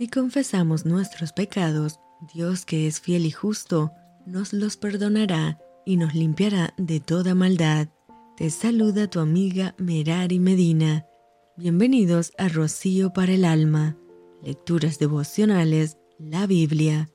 Si confesamos nuestros pecados, Dios que es fiel y justo, nos los perdonará y nos limpiará de toda maldad. Te saluda tu amiga Merari Medina. Bienvenidos a Rocío para el Alma. Lecturas devocionales, la Biblia.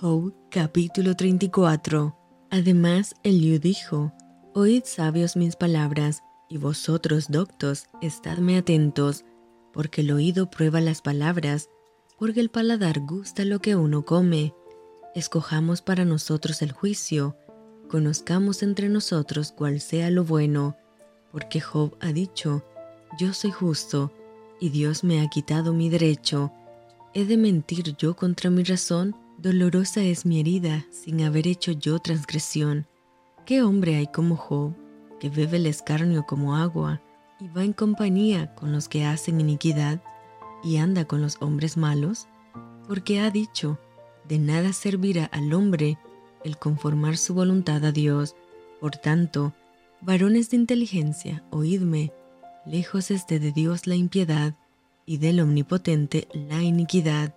Job capítulo 34. Además, Eliú dijo, Oíd sabios mis palabras, y vosotros doctos, estadme atentos, porque el oído prueba las palabras, porque el paladar gusta lo que uno come. Escojamos para nosotros el juicio, conozcamos entre nosotros cuál sea lo bueno, porque Job ha dicho, yo soy justo, y Dios me ha quitado mi derecho. ¿He de mentir yo contra mi razón? Dolorosa es mi herida, sin haber hecho yo transgresión. ¿Qué hombre hay como Job, que bebe el escarnio como agua, y va en compañía con los que hacen iniquidad, y anda con los hombres malos? Porque ha dicho, de nada servirá al hombre el conformar su voluntad a Dios. Por tanto, varones de inteligencia, oídme, lejos esté de Dios la impiedad y del Omnipotente la iniquidad,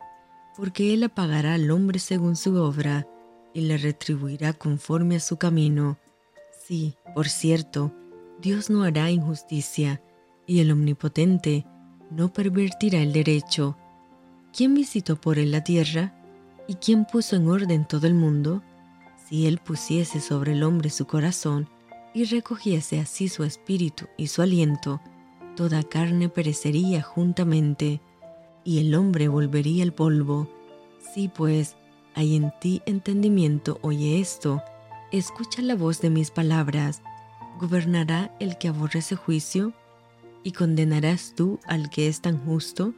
porque Él apagará al hombre según su obra y le retribuirá conforme a su camino. Sí, por cierto, Dios no hará injusticia, y el Omnipotente no pervertirá el derecho. ¿Quién visitó por él la tierra? ¿Y quién puso en orden todo el mundo? Si él pusiese sobre el hombre su corazón y recogiese así su espíritu y su aliento, toda carne perecería juntamente, y el hombre volvería al polvo. Si pues hay en ti entendimiento, oye esto, escucha la voz de mis palabras. ¿Gobernará el que aborrece juicio? ¿Y condenarás tú al que es tan justo?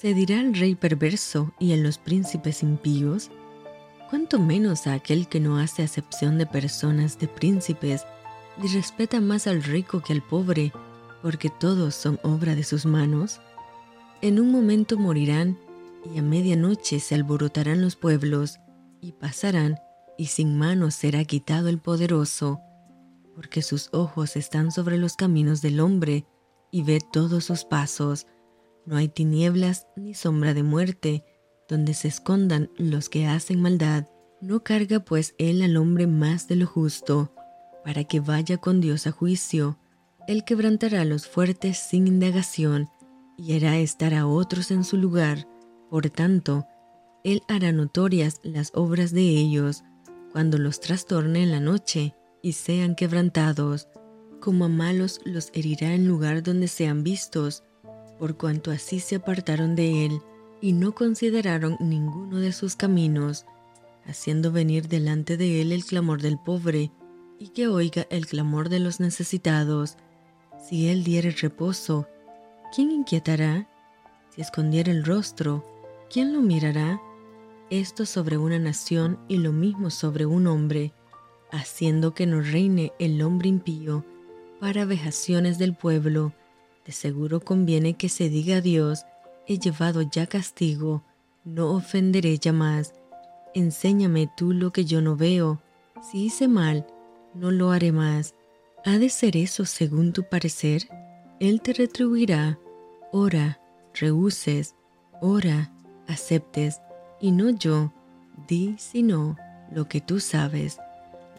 ¿Se dirá al rey perverso y a los príncipes impíos? cuanto menos a aquel que no hace acepción de personas, de príncipes, y respeta más al rico que al pobre, porque todos son obra de sus manos. En un momento morirán, y a medianoche se alborotarán los pueblos, y pasarán, y sin manos será quitado el poderoso, porque sus ojos están sobre los caminos del hombre, y ve todos sus pasos. No hay tinieblas ni sombra de muerte, donde se escondan los que hacen maldad. No carga pues él al hombre más de lo justo, para que vaya con Dios a juicio. Él quebrantará a los fuertes sin indagación, y hará estar a otros en su lugar. Por tanto, él hará notorias las obras de ellos, cuando los trastorne en la noche y sean quebrantados. Como a malos los herirá en lugar donde sean vistos, por cuanto así se apartaron de él y no consideraron ninguno de sus caminos, haciendo venir delante de él el clamor del pobre, y que oiga el clamor de los necesitados. Si él diere reposo, ¿quién inquietará? Si escondiera el rostro, ¿quién lo mirará? Esto sobre una nación y lo mismo sobre un hombre, haciendo que no reine el hombre impío para vejaciones del pueblo. De seguro conviene que se diga a Dios, he llevado ya castigo, no ofenderé ya más. Enséñame tú lo que yo no veo. Si hice mal, no lo haré más. ¿Ha de ser eso según tu parecer? Él te retribuirá. Ora, rehuses, ora, aceptes, y no yo. Di, si no, lo que tú sabes.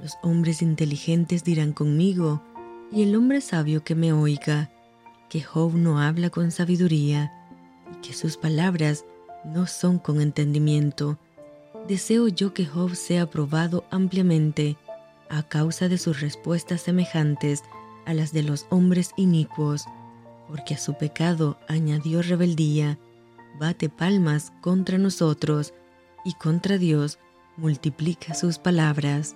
Los hombres inteligentes dirán conmigo, y el hombre sabio que me oiga, que Job no habla con sabiduría y que sus palabras no son con entendimiento. Deseo yo que Job sea probado ampliamente a causa de sus respuestas semejantes a las de los hombres inicuos, porque a su pecado añadió rebeldía, bate palmas contra nosotros y contra Dios multiplica sus palabras.